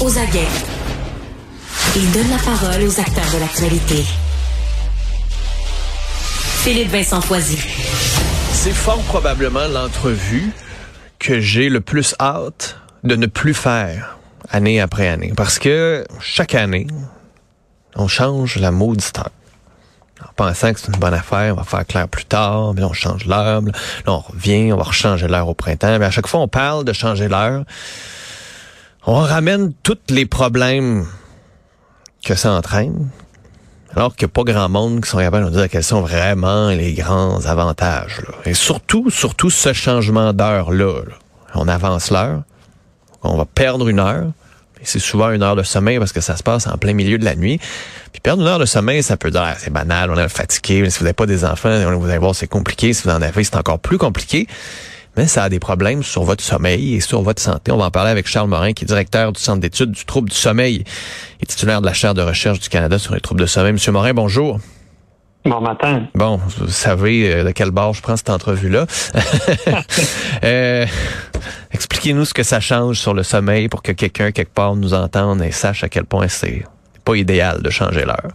Aux aguets. Il donne la parole aux acteurs de l'actualité. Philippe Vincent Foisy. C'est fort probablement l'entrevue que j'ai le plus hâte de ne plus faire année après année. Parce que chaque année, on change la maudite. En pensant que c'est une bonne affaire, on va faire clair plus tard, mais on change l'heure, là on revient, on va rechanger l'heure au printemps. Mais à chaque fois, on parle de changer l'heure. On ramène tous les problèmes que ça entraîne, alors qu'il n'y a pas grand monde qui sont capables de nous dire quels sont vraiment les grands avantages. Et surtout, surtout ce changement d'heure-là. On avance l'heure, on va perdre une heure. Et c'est souvent une heure de sommeil parce que ça se passe en plein milieu de la nuit. Puis perdre une heure de sommeil, ça peut dire c'est banal, on est fatigué. Mais si vous n'avez pas des enfants, vous allez voir c'est compliqué. Si vous en avez, c'est encore plus compliqué mais ça a des problèmes sur votre sommeil et sur votre santé. On va en parler avec Charles Morin, qui est directeur du Centre d'études du trouble du sommeil et titulaire de la chaire de recherche du Canada sur les troubles de sommeil. Monsieur Morin, bonjour. Bon matin. Bon, vous savez euh, de quel bord je prends cette entrevue-là. euh, Expliquez-nous ce que ça change sur le sommeil pour que quelqu'un, quelque part, nous entende et sache à quel point c'est pas idéal de changer l'heure.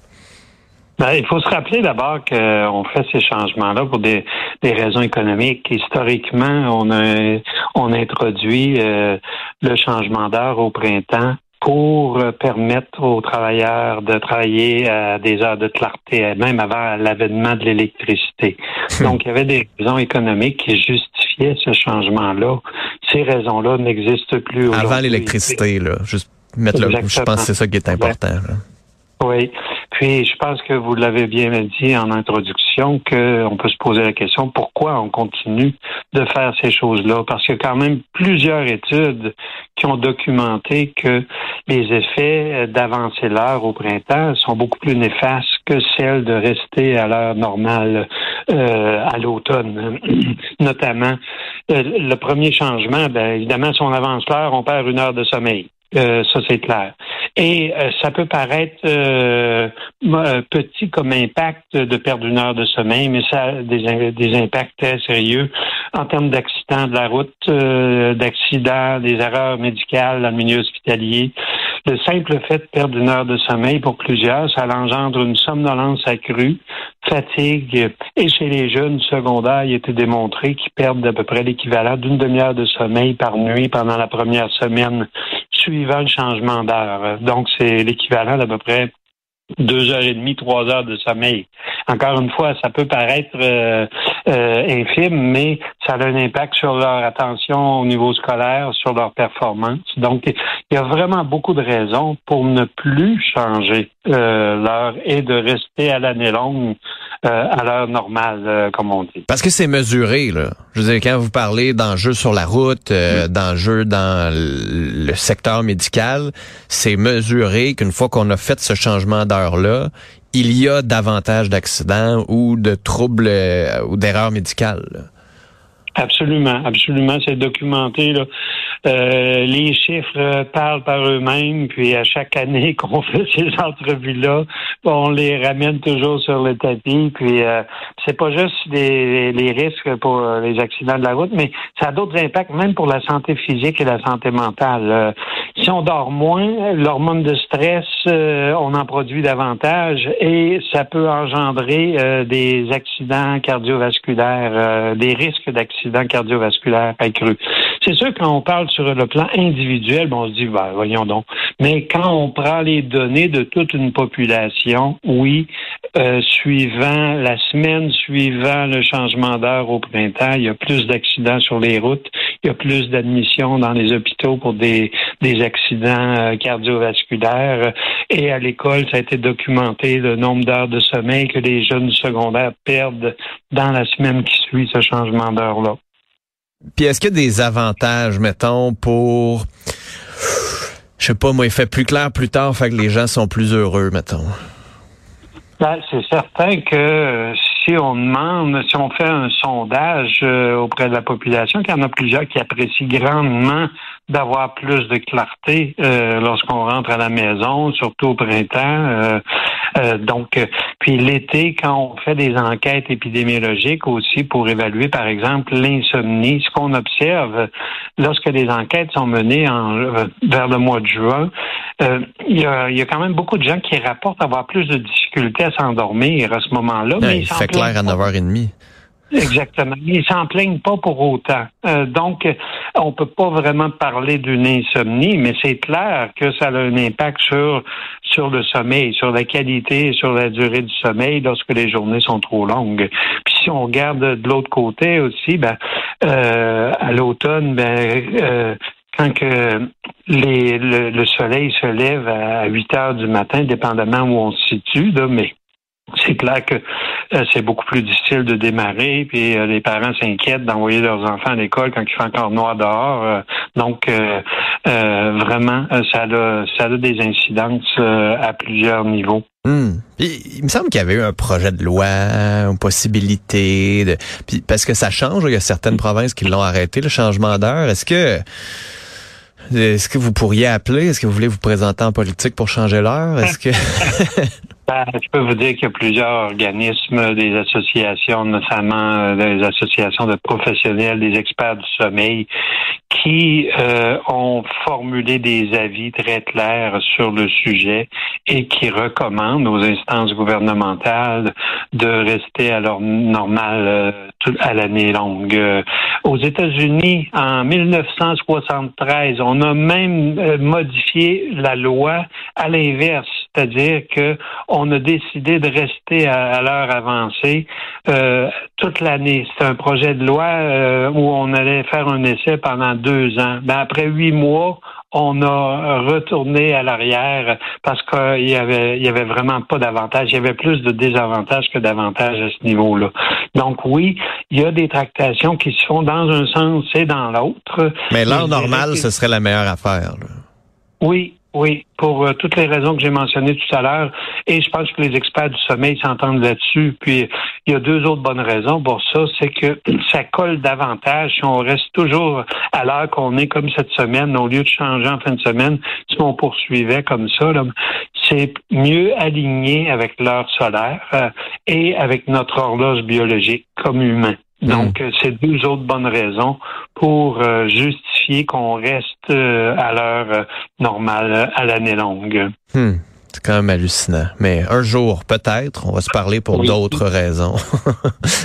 Ben, il faut se rappeler d'abord qu'on fait ces changements-là pour des, raisons économiques. Historiquement, on a, on introduit euh, le changement d'heure au printemps pour permettre aux travailleurs de travailler à des heures de clarté, même avant l'avènement de l'électricité. Hmm. Donc, il y avait des raisons économiques qui justifiaient ce changement-là. Ces raisons-là n'existent plus aujourd'hui. Avant l'électricité, là. Juste mettre le, je pense que c'est ça qui est important. Oui. Puis, je pense que vous l'avez bien dit en introduction qu'on peut se poser la question pourquoi on continue de faire ces choses-là? Parce qu'il y a quand même plusieurs études qui ont documenté que les effets d'avancer l'heure au printemps sont beaucoup plus néfastes que celles de rester à l'heure normale euh, à l'automne. Notamment, euh, le premier changement, ben, évidemment, si on avance l'heure, on perd une heure de sommeil. Euh, ça, c'est clair. Et euh, ça peut paraître euh, petit comme impact de perdre une heure de sommeil, mais ça a des, des impacts très sérieux en termes d'accidents de la route, d'accidents, des erreurs médicales dans le milieu hospitalier. Le simple fait de perdre une heure de sommeil pour plusieurs, ça engendre une somnolence accrue, fatigue, et chez les jeunes secondaires, il a été démontré qu'ils perdent à peu près l'équivalent d'une demi-heure de sommeil par nuit pendant la première semaine suivant le changement d'heure. Donc, c'est l'équivalent d'à peu près deux heures et demie, trois heures de sommeil. Encore une fois, ça peut paraître euh, euh, infime, mais ça a un impact sur leur attention au niveau scolaire, sur leur performance. Donc, il y a vraiment beaucoup de raisons pour ne plus changer euh, l'heure et de rester à l'année longue à l'heure normale, euh, comme on dit. Parce que c'est mesuré, là. Je veux dire, quand vous parlez d'enjeux sur la route, euh, d'enjeux dans le secteur médical, c'est mesuré qu'une fois qu'on a fait ce changement d'heure-là, il y a davantage d'accidents ou de troubles ou d'erreurs médicales. Absolument, absolument, c'est documenté. Là. Euh, les chiffres parlent par eux-mêmes, puis à chaque année qu'on fait ces entrevues-là, on les ramène toujours sur le tapis. Puis euh, c'est pas juste les, risques pour les accidents de la route, mais ça a d'autres impacts, même pour la santé physique et la santé mentale. Euh, si on dort moins, l'hormone de stress, euh, on en produit davantage et ça peut engendrer des accidents cardiovasculaires, des risques d'accidents accidents cardiovasculaires accrus. C'est sûr, quand on parle sur le plan individuel, on se dit, ben, voyons donc. Mais quand on prend les données de toute une population, oui, euh, suivant la semaine suivant le changement d'heure au printemps, il y a plus d'accidents sur les routes, il y a plus d'admissions dans les hôpitaux pour des, des accidents euh, cardiovasculaires. Et à l'école, ça a été documenté le nombre d'heures de sommeil que les jeunes secondaires perdent dans la semaine qui suit ce changement d'heure-là. Puis est-ce qu'il y a des avantages, mettons, pour je sais pas, moi, il fait plus clair plus tard, fait que les gens sont plus heureux, mettons? Ben, c'est certain que euh, si on demande, si on fait un sondage euh, auprès de la population, qu'il y en a plusieurs qui apprécient grandement d'avoir plus de clarté euh, lorsqu'on rentre à la maison, surtout au printemps. Donc, puis l'été, quand on fait des enquêtes épidémiologiques aussi pour évaluer, par exemple, l'insomnie, ce qu'on observe lorsque des enquêtes sont menées en, vers le mois de juin, il y, a, il y a quand même beaucoup de gens qui rapportent avoir plus de difficultés à s'endormir à ce moment-là. mais il fait clair à 9h30. Exactement. Ils s'en plaignent pas pour autant. Euh, donc, on peut pas vraiment parler d'une insomnie, mais c'est clair que ça a un impact sur sur le sommeil, sur la qualité, sur la durée du sommeil lorsque les journées sont trop longues. Puis si on regarde de l'autre côté aussi, ben euh, à l'automne, ben euh, quand que les, le, soleil se lève à 8 heures du matin, dépendamment où on se situe, là, mais c'est clair que c'est beaucoup plus difficile de démarrer, puis euh, les parents s'inquiètent d'envoyer leurs enfants à l'école quand il fait encore noir dehors. Euh, donc, vraiment, ça a, ça a des incidences à plusieurs niveaux. Hmm. Il, me semble qu'il y avait eu un projet de loi, une possibilité, de, puis parce que ça change. Il y a certaines provinces qui l'ont arrêté, le changement d'heure. Est-ce que est-ce que vous pourriez appeler? Est-ce que vous voulez vous présenter en politique pour changer l'heure? Est-ce que Ben, je peux vous dire qu'il y a plusieurs organismes, des associations, notamment euh, des associations de professionnels, des experts du sommeil, qui euh, ont formulé des avis très clairs sur le sujet et qui recommandent aux instances gouvernementales de rester à leur normal euh, à l'année longue. aux États-Unis, en 1973, on a même modifié la loi à l'inverse c'est-à-dire que on a décidé de rester à, l'heure avancée euh, toute l'année. C'est un projet de loi euh, où on allait faire un essai pendant deux ans. Ben, après huit mois, on a retourné à l'arrière parce qu'il y avait, il y avait vraiment pas d'avantages. Il y avait plus de désavantages que d'avantages à ce niveau-là. Donc oui, il y a des tractations qui se font dans un sens et dans l'autre. Mais l'heure normale, ce serait la meilleure affaire. Oui, oui, pour euh, toutes les raisons que j'ai mentionnées tout à l'heure. Et je pense que les experts du sommeil s'entendent là-dessus. Puis, il y a deux autres bonnes raisons pour ça. C'est que ça colle davantage si on reste toujours à l'heure qu'on est comme cette semaine, au lieu de changer en fin de semaine, si on poursuivait comme ça. C'est mieux aligné avec l'heure solaire euh, et avec notre horloge biologique comme humain. Hmm. Donc, euh, c'est deux autres bonnes raisons pour justifier qu'on reste à l'heure normale à l'année longue. Hmm. C'est quand même hallucinant. Mais un jour, peut-être, on va se parler pour d'autres raisons.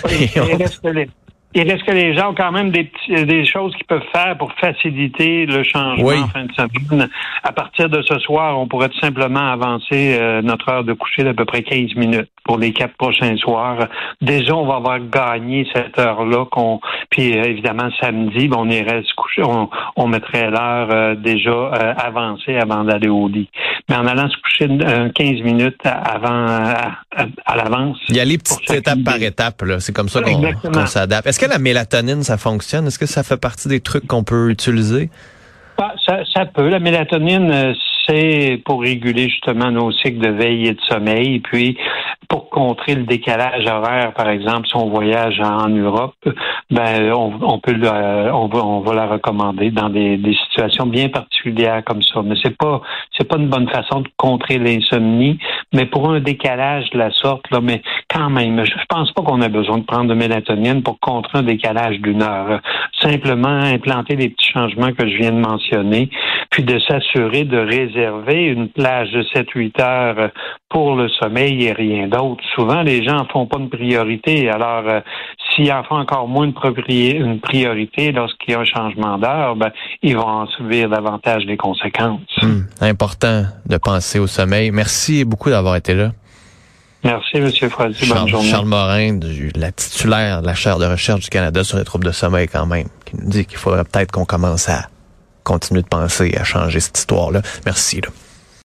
Il reste que les gens ont quand même des, des choses qu'ils peuvent faire pour faciliter le changement en fin de semaine. À partir de ce soir, on pourrait tout simplement avancer euh, notre heure de coucher d'à peu près 15 minutes pour les quatre prochains soirs. Déjà, on va avoir gagné cette heure-là. qu'on Puis euh, évidemment, samedi, on irait se coucher, on, on mettrait l'heure euh, déjà avancée avant d'aller au lit. Mais en allant se coucher 15 minutes avant à, l'avance. Il y a les petites étapes par étape. C'est comme ça qu'on s'adapte. Est-ce que la mélatonine, ça fonctionne? Est-ce que ça fait partie des trucs qu'on peut utiliser? Bah, ça, ça, peut. La mélatonine, euh, c'est pour réguler justement nos cycles de veille et de sommeil. Puis, pour contrer le décalage horaire, par exemple, si on voyage en Europe, ben on, peut on, va, on va la recommander dans des, situations bien particulières comme ça. Mais c'est pas c'est pas une bonne façon de contrer l'insomnie. Mais pour un décalage de la sorte, là, mais quand même, je pense pas qu'on a besoin de prendre de mélatonine pour contrer un décalage d'une heure. Simplement implanter des petits changements que je viens de mentionner, puis de s'assurer de réserver une plage de 7-8 heures pour le sommeil et rien d'autre. Souvent, les gens en font pas une priorité. Alors, euh, s'ils en font encore moins une, priorité lorsqu'il y a un changement d'heure, ben, ils vont en subir davantage les conséquences. Hmm. important de penser au sommeil. Merci beaucoup d'avoir été là. Merci, M. Frozy. Bonne journée. Charles Morin, la titulaire de la chaire de recherche du Canada sur les troubles de sommeil quand même, qui nous dit qu'il faudrait peut-être qu'on commence à continuer de penser à changer cette histoire-là. Merci. Là.